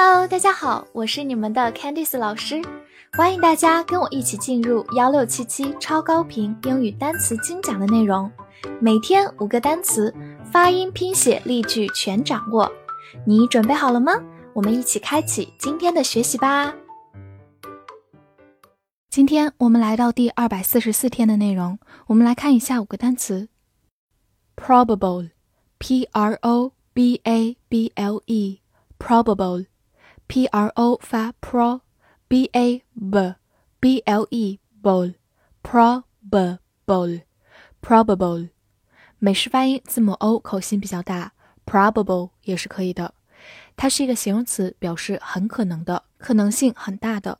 Hello，大家好，我是你们的 Candice 老师，欢迎大家跟我一起进入幺六七七超高频英语单词精讲的内容，每天五个单词，发音、拼写、例句全掌握，你准备好了吗？我们一起开启今天的学习吧。今天我们来到第二百四十四天的内容，我们来看一下五个单词，probable，probable P R O 发 pro B A B B L E bowl probable probable 美式发音字母 O 口型比较大，probable 也是可以的。它是一个形容词，表示很可能的，可能性很大的。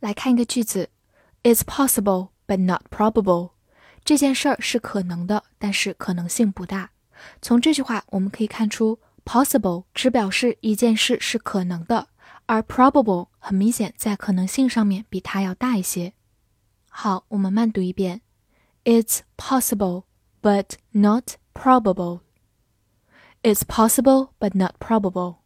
来看一个句子，It's possible but not probable。这件事儿是可能的，但是可能性不大。从这句话我们可以看出，possible 只表示一件事是可能的，而 probable 很明显在可能性上面比它要大一些。好，我们慢读一遍：It's possible, but not probable. It's possible, but not probable.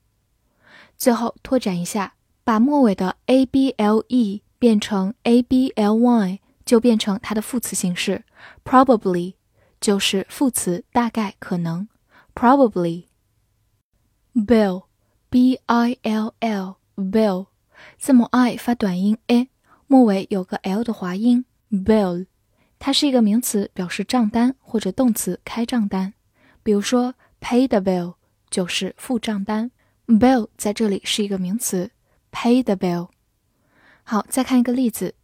最后拓展一下，把末尾的 a b l e。变成 a b l y 就变成它的副词形式，probably 就是副词，大概可能，probably。bill b i l l Bill 字母 i 发短音 a，末尾有个 l 的滑音，bill 它是一个名词，表示账单或者动词开账单。比如说 pay the bill 就是付账单，bill 在这里是一个名词，pay the bill。好，再看一个例子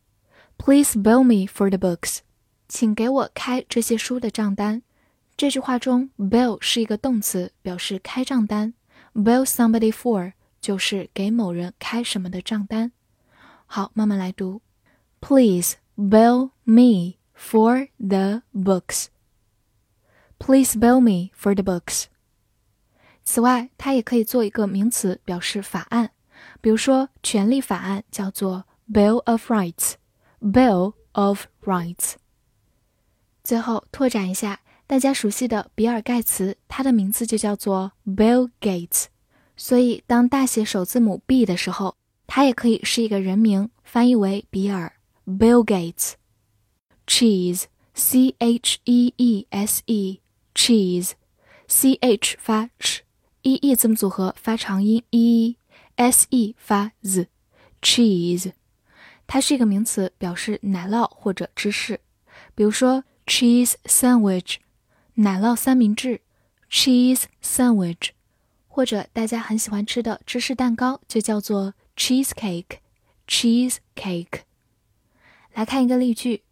，Please bill me for the books，请给我开这些书的账单。这句话中，bill 是一个动词，表示开账单。bill somebody for 就是给某人开什么的账单。好，慢慢来读，Please bill me for the books。Please bill me for the books。此外，它也可以做一个名词，表示法案。比如说，权利法案叫做。Bill of Rights, Bill of Rights。最后拓展一下大家熟悉的比尔盖茨，他的名字就叫做 Bill Gates。 所以当大写首字母 B 的时候，它也可以是一个人名，翻译为比尔 Bill Gates。Cheese, C H E E S E, cheese, C H 发 ch，E E 字母组合发长音 E E，S E 发 z，cheese。它是一个名词，表示奶酪或者芝士。比如说，cheese sandwich，奶酪三明治；cheese sandwich，或者大家很喜欢吃的芝士蛋糕就叫做 cheese cake，cheese cake。来看一个例句：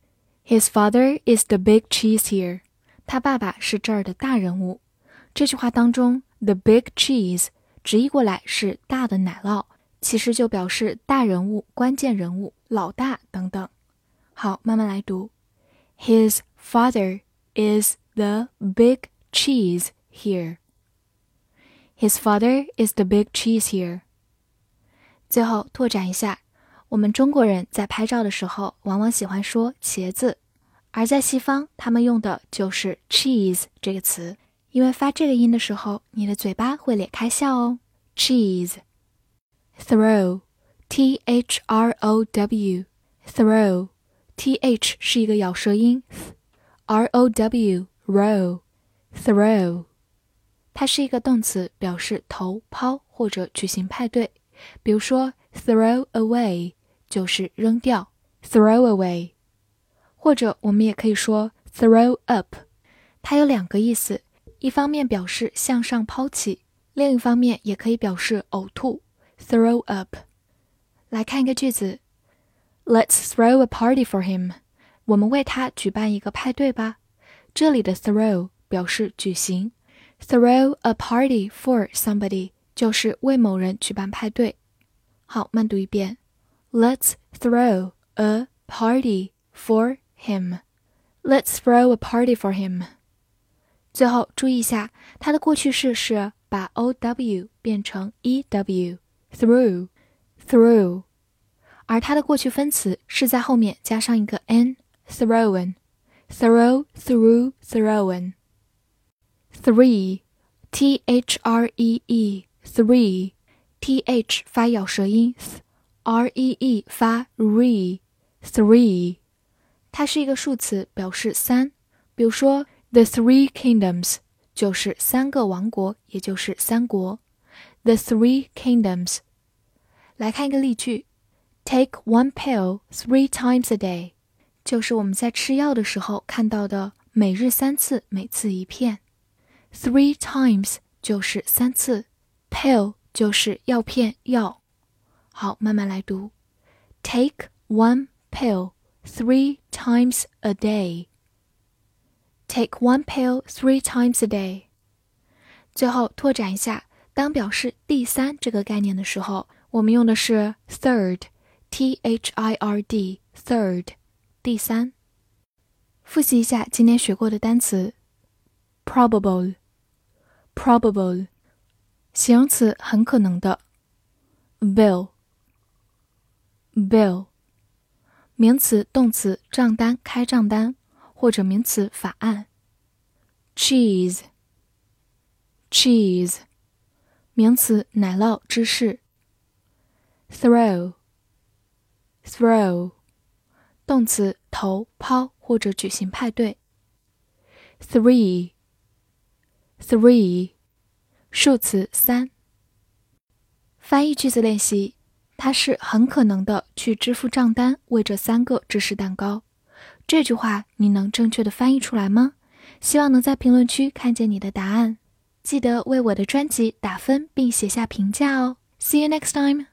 His father is the big cheese here。他爸爸是这儿的大人物。这句话当中，the big cheese 直译过来是大的奶酪，其实就表示大人物、关键人物。老大等等。好，慢慢来读。His father is the big cheese here. His father is the big cheese here. 最后拓展一下，我们中国人在拍照的时候，往往喜欢说茄子，而在西方，他们用的就是 cheese 这个词，因为发这个音的时候，你的嘴巴会咧开笑哦。cheese throw T H R O W throw T H 是一个咬舌音，R O W row throw，它是一个动词，表示投抛或者举行派对。比如说 throw away 就是扔掉，throw away，或者我们也可以说 throw up，它有两个意思，一方面表示向上抛起，另一方面也可以表示呕吐，throw up。来看一个句子，Let's throw a party for him。我们为他举办一个派对吧。这里的 throw 表示举行 Throw a party for somebody 就是为某人举办派对。好，慢读一遍。Let's throw a party for him. Let's throw a party for him. 最后注意一下，它的过去式是把 o w 变成 e w threw threw，而它的过去分词是在后面加上一个 n thrown throw threw thrown。thrown，three，t h r e e，three， t h 发咬舌音，r e e 发 re，three，它是一个数词，表示三。比如说，the three kingdoms 就是三个王国，也就是三国。the three kingdoms。来看一个例句：Take one pill three times a day，就是我们在吃药的时候看到的每日三次，每次一片。 Three times 就是三次，pill 就是药片药。好，慢慢来读：Take one pill three times a day。Take one pill three times a day。最后拓展一下。当表示第三这个概念的时候，我们用的是 third，t h i r d，third，第三。复习一下今天学过的单词 ：probable，probable，形容词很可能的；bill，bill，名词、动词账单、开账单，或者名词法案；cheese，cheese。名词奶酪、芝士。throw，throw，动词投、抛或者举行派对。three，three， 数词三。翻译句子练习：他是很可能的去支付账单，为这三个芝士蛋糕。这句话你能正确的翻译出来吗？希望能在评论区看见你的答案。记得为我的专辑打分并写下评价哦。See you next time.